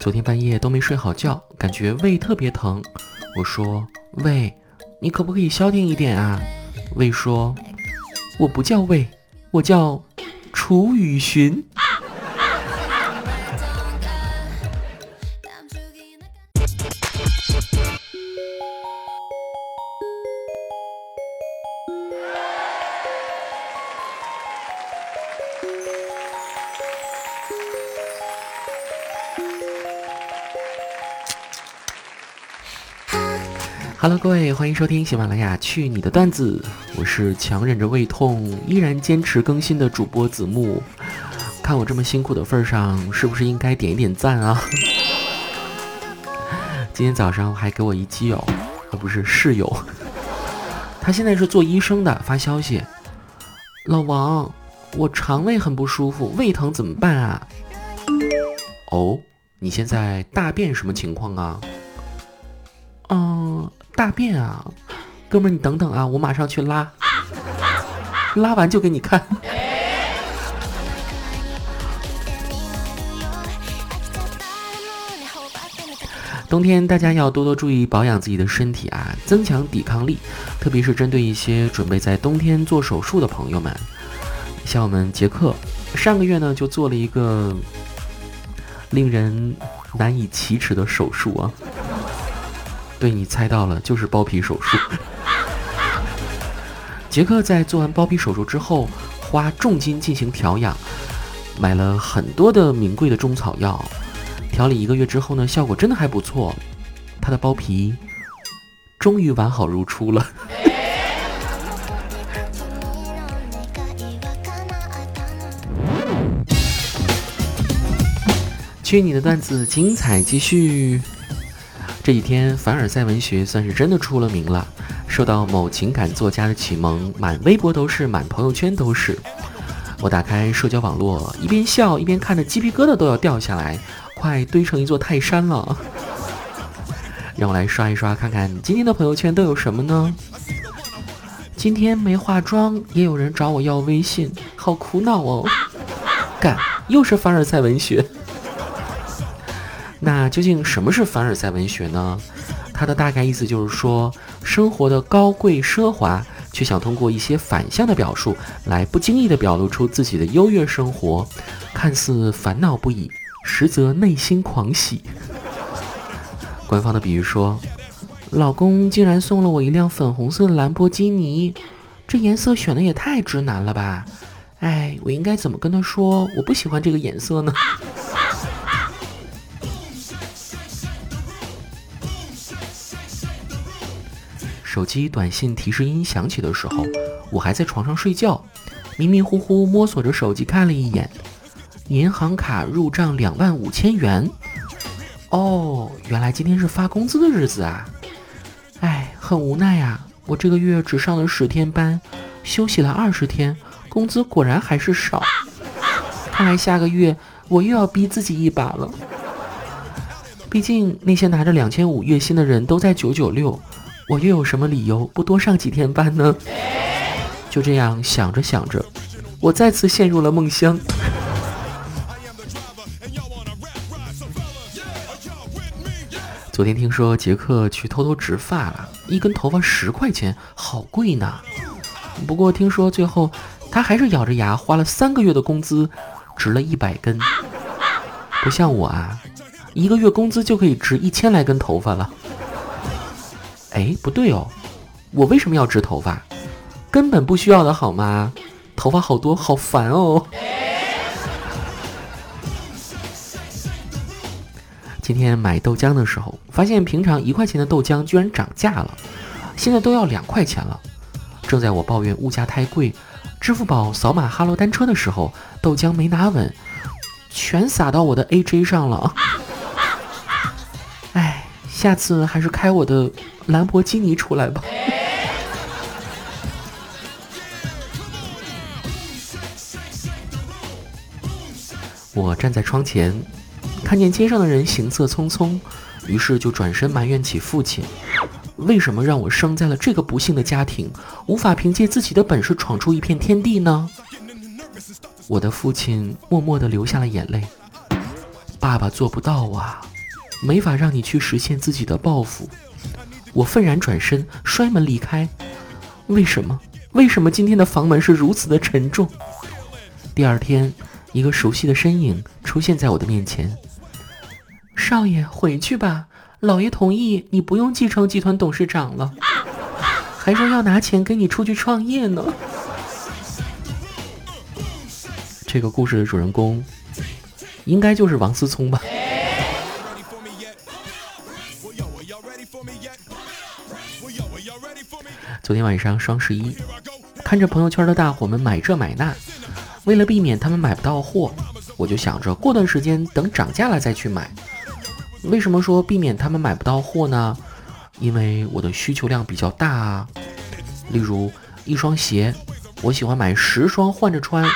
昨天半夜都没睡好觉，感觉胃特别疼。我说：“胃，你可不可以消停一点啊？”胃说：“我不叫胃，我叫楚雨荨。” Hello，各位，欢迎收听喜马拉雅《去你的段子》，我是强忍着胃痛依然坚持更新的主播子木。看我这么辛苦的份上，是不是应该点一点赞啊？今天早上还给我一基友，而不是室友，他现在是做医生的，发消息：老王，我肠胃很不舒服，胃疼怎么办啊？哦，你现在大便什么情况啊？嗯。大便啊，哥们儿，你等等啊，我马上去拉，拉完就给你看。冬天大家要多多注意保养自己的身体啊，增强抵抗力，特别是针对一些准备在冬天做手术的朋友们，像我们杰克，上个月呢就做了一个令人难以启齿的手术啊。对你猜到了，就是包皮手术。杰克在做完包皮手术之后，花重金进行调养，买了很多的名贵的中草药，调理一个月之后呢，效果真的还不错，他的包皮终于完好如初了。去你的段子，精彩继续。这几天，凡尔赛文学算是真的出了名了，受到某情感作家的启蒙，满微博都是，满朋友圈都是。我打开社交网络，一边笑一边看着，鸡皮疙瘩都要掉下来，快堆成一座泰山了。让我来刷一刷，看看今天的朋友圈都有什么呢？今天没化妆，也有人找我要微信，好苦恼哦。干，又是凡尔赛文学。那究竟什么是凡尔赛文学呢？它的大概意思就是说，生活的高贵奢华，却想通过一些反向的表述，来不经意地表露出自己的优越生活，看似烦恼不已，实则内心狂喜。官方的比喻说，老公竟然送了我一辆粉红色的兰博基尼，这颜色选的也太直男了吧？哎，我应该怎么跟他说我不喜欢这个颜色呢？手机短信提示音响起的时候，我还在床上睡觉，迷迷糊糊摸索着手机看了一眼，银行卡入账两万五千元。哦，原来今天是发工资的日子啊！哎，很无奈呀，我这个月只上了十天班，休息了二十天，工资果然还是少。看来下个月我又要逼自己一把了。毕竟那些拿着两千五月薪的人都在九九六。我又有什么理由不多上几天班呢？就这样想着想着，我再次陷入了梦乡。昨天听说杰克去偷偷植发了，一根头发十块钱，好贵呢。不过听说最后他还是咬着牙花了三个月的工资，植了一百根。不像我啊，一个月工资就可以植一千来根头发了。哎，不对哦，我为什么要植头发？根本不需要的好吗？头发好多，好烦哦。今天买豆浆的时候，发现平常一块钱的豆浆居然涨价了，现在都要两块钱了。正在我抱怨物价太贵，支付宝扫码哈罗单车的时候，豆浆没拿稳，全洒到我的 AJ 上了。下次还是开我的。兰博基尼出来吧！我站在窗前，看见街上的人行色匆匆，于是就转身埋怨起父亲：为什么让我生在了这个不幸的家庭，无法凭借自己的本事闯出一片天地呢？我的父亲默默地流下了眼泪。爸爸做不到啊。没法让你去实现自己的抱负。我愤然转身，摔门离开。为什么？为什么今天的房门是如此的沉重？第二天，一个熟悉的身影出现在我的面前。少爷，回去吧，老爷同意你不用继承集团董事长了，还说要拿钱跟你出去创业呢。这个故事的主人公，应该就是王思聪吧。昨天晚上双十一，看着朋友圈的大伙们买这买那，为了避免他们买不到货，我就想着过段时间等涨价了再去买。为什么说避免他们买不到货呢？因为我的需求量比较大啊。例如一双鞋，我喜欢买十双换着穿。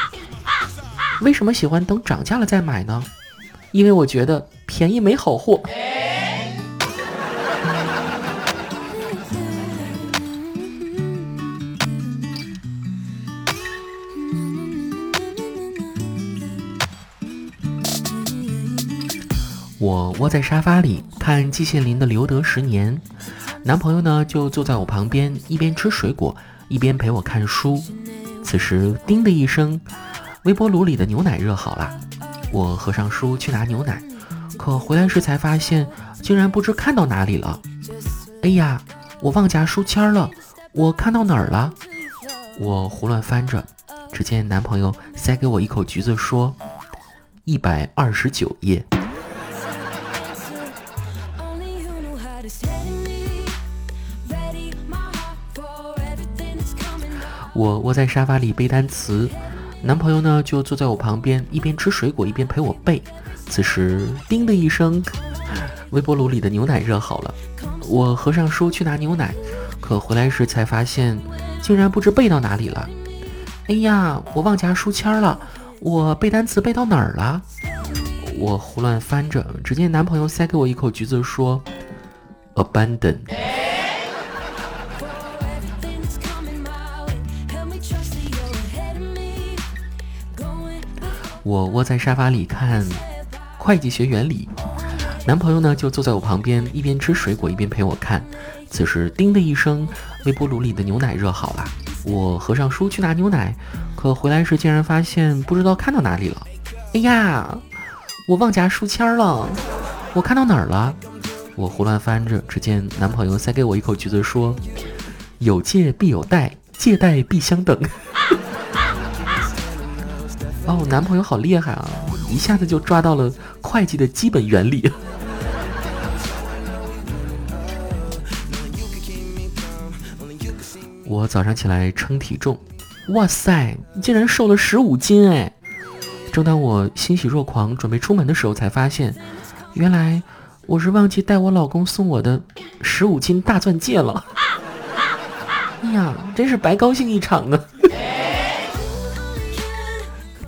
为什么喜欢等涨价了再买呢？因为我觉得便宜没好货。我窝在沙发里看季羡林的《留得十年》，男朋友呢就坐在我旁边，一边吃水果一边陪我看书。此时，叮的一声，微波炉里的牛奶热好了。我合上书去拿牛奶，可回来时才发现，竟然不知看到哪里了。哎呀，我忘夹书签了，我看到哪儿了？我胡乱翻着，只见男朋友塞给我一口橘子，说：“一百二十九页。”我窝在沙发里背单词，男朋友呢就坐在我旁边，一边吃水果一边陪我背。此时，叮的一声，微波炉里的牛奶热好了。我合上书去拿牛奶，可回来时才发现，竟然不知背到哪里了。哎呀，我忘夹书签了，我背单词背到哪儿了？我胡乱翻着，只见男朋友塞给我一口橘子，说：“Abandon。”我窝在沙发里看会计学原理，男朋友呢就坐在我旁边，一边吃水果一边陪我看。此时，叮的一声，微波炉里的牛奶热好了。我合上书去拿牛奶，可回来时竟然发现不知道看到哪里了。哎呀，我忘夹书签了，我看到哪儿了？我胡乱翻着，只见男朋友塞给我一口橘子，说：“有借必有贷，借贷必相等。” 哦，我男朋友好厉害啊！一下子就抓到了会计的基本原理。我早上起来称体重，哇塞，竟然瘦了十五斤哎！正当我欣喜若狂准备出门的时候，才发现，原来我是忘记带我老公送我的十五斤大钻戒了。哎呀，真是白高兴一场呢！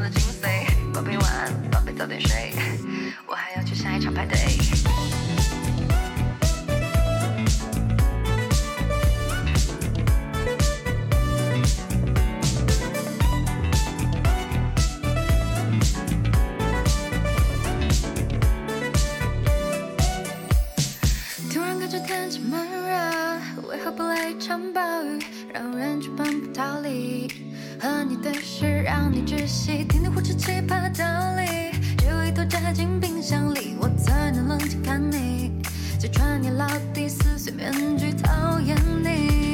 的精髓，宝贝晚安，宝贝早点睡。奇葩道理，只有一头扎进冰箱里，我才能冷静看你。揭穿你老底撕碎面具，讨厌你。